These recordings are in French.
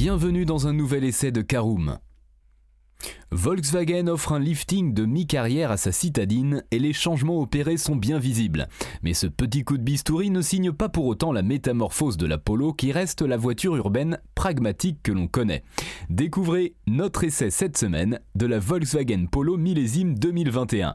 Bienvenue dans un nouvel essai de Caroom. Volkswagen offre un lifting de mi-carrière à sa citadine et les changements opérés sont bien visibles. Mais ce petit coup de bistouri ne signe pas pour autant la métamorphose de la Polo qui reste la voiture urbaine pragmatique que l'on connaît. Découvrez notre essai cette semaine de la Volkswagen Polo millésime 2021.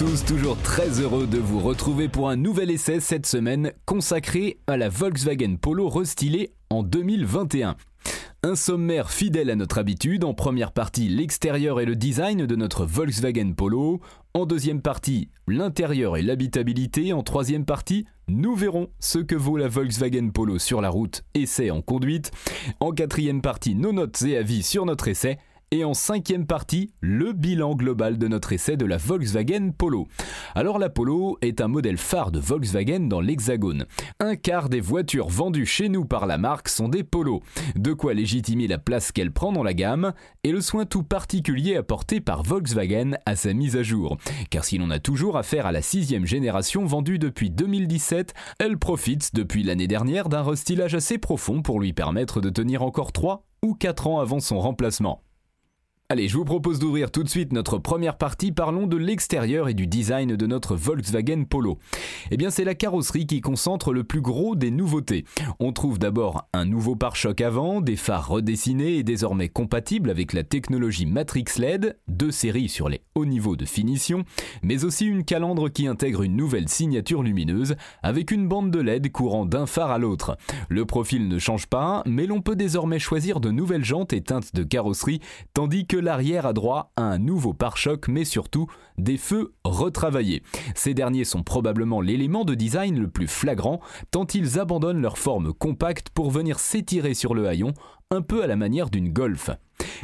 Tous, toujours très heureux de vous retrouver pour un nouvel essai cette semaine consacré à la Volkswagen Polo restylée en 2021. Un sommaire fidèle à notre habitude, en première partie l'extérieur et le design de notre Volkswagen Polo, en deuxième partie l'intérieur et l'habitabilité, en troisième partie nous verrons ce que vaut la Volkswagen Polo sur la route, essai en conduite, en quatrième partie nos notes et avis sur notre essai, et en cinquième partie, le bilan global de notre essai de la Volkswagen Polo. Alors la Polo est un modèle phare de Volkswagen dans l'Hexagone. Un quart des voitures vendues chez nous par la marque sont des Polo, de quoi légitimer la place qu'elle prend dans la gamme et le soin tout particulier apporté par Volkswagen à sa mise à jour. Car si l'on a toujours affaire à la sixième génération vendue depuis 2017, elle profite depuis l'année dernière d'un restylage assez profond pour lui permettre de tenir encore 3 ou 4 ans avant son remplacement. Allez, je vous propose d'ouvrir tout de suite notre première partie. Parlons de l'extérieur et du design de notre Volkswagen Polo. Eh bien, c'est la carrosserie qui concentre le plus gros des nouveautés. On trouve d'abord un nouveau pare-choc avant, des phares redessinés et désormais compatibles avec la technologie Matrix LED, deux séries sur les hauts niveaux de finition, mais aussi une calandre qui intègre une nouvelle signature lumineuse avec une bande de LED courant d'un phare à l'autre. Le profil ne change pas, mais l'on peut désormais choisir de nouvelles jantes et teintes de carrosserie, tandis que l'arrière a droit à un nouveau pare-choc, mais surtout des feux retravaillés. Ces derniers sont probablement l'élément de design le plus flagrant, tant ils abandonnent leur forme compacte pour venir s'étirer sur le haillon, un peu à la manière d'une Golf.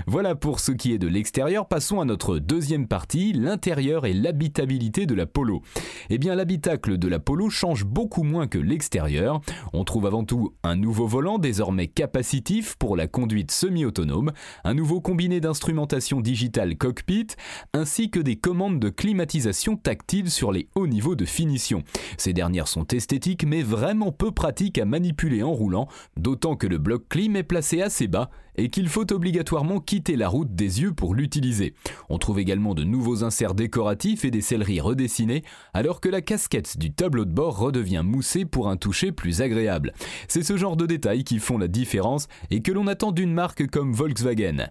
Voilà pour ce qui est de l'extérieur, passons à notre deuxième partie, l'intérieur et l'habitabilité de la Polo. Eh bien l'habitacle de la Polo change beaucoup moins que l'extérieur. On trouve avant tout un nouveau volant désormais capacitif pour la conduite semi-autonome, un nouveau combiné d'instrumentation digitale cockpit, ainsi que des commandes de climatisation tactile sur les hauts niveaux de finition. Ces dernières sont esthétiques mais vraiment peu pratiques à manipuler en roulant, d'autant que le bloc clim est placé assez bas et qu'il faut obligatoirement quitter la route des yeux pour l'utiliser. On trouve également de nouveaux inserts décoratifs et des selleries redessinées, alors que la casquette du tableau de bord redevient moussée pour un toucher plus agréable. C'est ce genre de détails qui font la différence et que l'on attend d'une marque comme Volkswagen.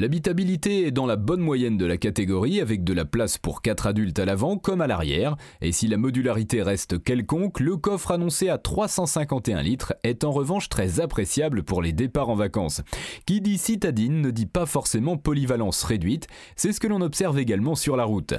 L'habitabilité est dans la bonne moyenne de la catégorie avec de la place pour 4 adultes à l'avant comme à l'arrière, et si la modularité reste quelconque, le coffre annoncé à 351 litres est en revanche très appréciable pour les départs en vacances. Qui dit citadine ne dit pas forcément polyvalence réduite, c'est ce que l'on observe également sur la route.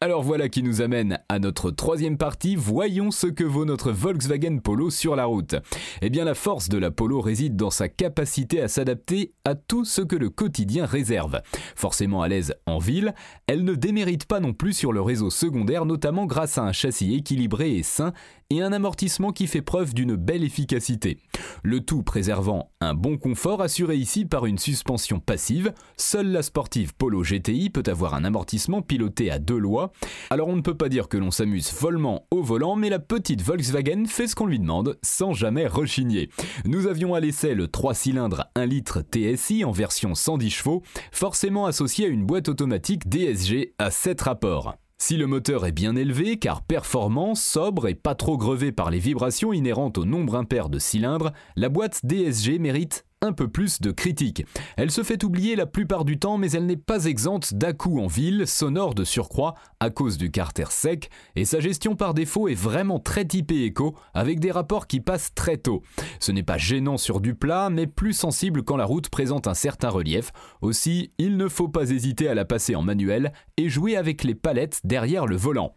Alors voilà qui nous amène à notre troisième partie, voyons ce que vaut notre Volkswagen Polo sur la route. Eh bien la force de la Polo réside dans sa capacité à s'adapter à tout ce que le quotidien réserve. Forcément à l'aise en ville, elle ne démérite pas non plus sur le réseau secondaire, notamment grâce à un châssis équilibré et sain et un amortissement qui fait preuve d'une belle efficacité. Le tout préservant un bon confort assuré ici par une suspension passive. Seule la sportive Polo GTI peut avoir un amortissement piloté à deux lois. Alors on ne peut pas dire que l'on s'amuse follement au volant, mais la petite Volkswagen fait ce qu'on lui demande sans jamais rechigner. Nous avions à l'essai le 3 cylindres 1 litre TSI en version 110 chevaux, forcément associé à une boîte automatique DSG à 7 rapports. Si le moteur est bien élevé, car performant, sobre et pas trop grevé par les vibrations inhérentes au nombre impair de cylindres, la boîte DSG mérite un peu plus de critiques. Elle se fait oublier la plupart du temps, mais elle n'est pas exempte dà en ville, sonore de surcroît à cause du carter sec, et sa gestion par défaut est vraiment très typée éco, avec des rapports qui passent très tôt. Ce n'est pas gênant sur du plat, mais plus sensible quand la route présente un certain relief. Aussi, il ne faut pas hésiter à la passer en manuel et jouer avec les palettes derrière le volant.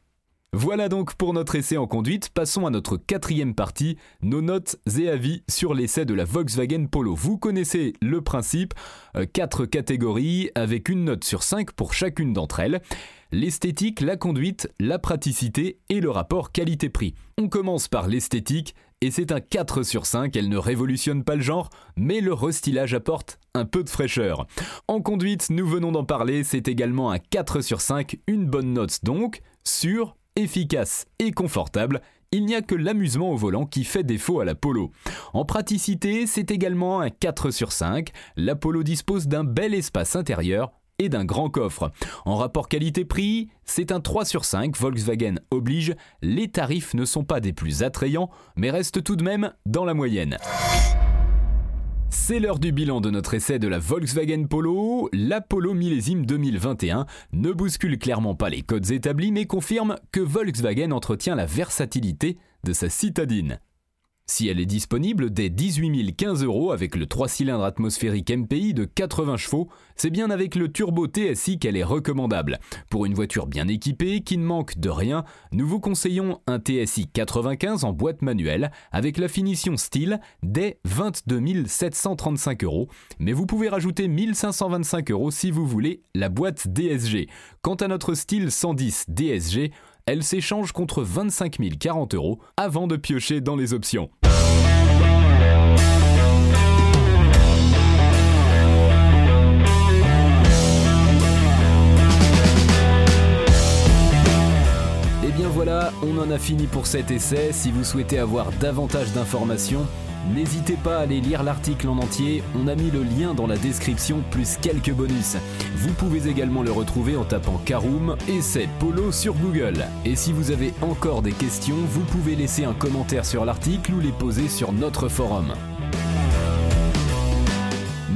Voilà donc pour notre essai en conduite, passons à notre quatrième partie, nos notes et avis sur l'essai de la Volkswagen Polo. Vous connaissez le principe, euh, quatre catégories avec une note sur 5 pour chacune d'entre elles. L'esthétique, la conduite, la praticité et le rapport qualité-prix. On commence par l'esthétique et c'est un 4 sur 5, elle ne révolutionne pas le genre, mais le restylage apporte un peu de fraîcheur. En conduite, nous venons d'en parler, c'est également un 4 sur 5, une bonne note donc, sur efficace et confortable, il n'y a que l'amusement au volant qui fait défaut à la Polo. En praticité, c'est également un 4 sur 5. La Polo dispose d'un bel espace intérieur et d'un grand coffre. En rapport qualité-prix, c'est un 3 sur 5, Volkswagen oblige, les tarifs ne sont pas des plus attrayants, mais restent tout de même dans la moyenne. C'est l'heure du bilan de notre essai de la Volkswagen Polo. La Polo millésime 2021 ne bouscule clairement pas les codes établis mais confirme que Volkswagen entretient la versatilité de sa citadine. Si elle est disponible dès 18 015 euros avec le 3 cylindres atmosphérique MPI de 80 chevaux, c'est bien avec le turbo TSI qu'elle est recommandable. Pour une voiture bien équipée, qui ne manque de rien, nous vous conseillons un TSI 95 en boîte manuelle avec la finition style dès 22 735 euros, mais vous pouvez rajouter 1525 euros si vous voulez la boîte DSG. Quant à notre style 110 DSG, elle s'échange contre 25 040 euros avant de piocher dans les options. Et eh bien voilà, on en a fini pour cet essai. Si vous souhaitez avoir davantage d'informations, N'hésitez pas à aller lire l'article en entier, on a mis le lien dans la description plus quelques bonus. Vous pouvez également le retrouver en tapant Karoom et c'est Polo sur Google. Et si vous avez encore des questions, vous pouvez laisser un commentaire sur l'article ou les poser sur notre forum.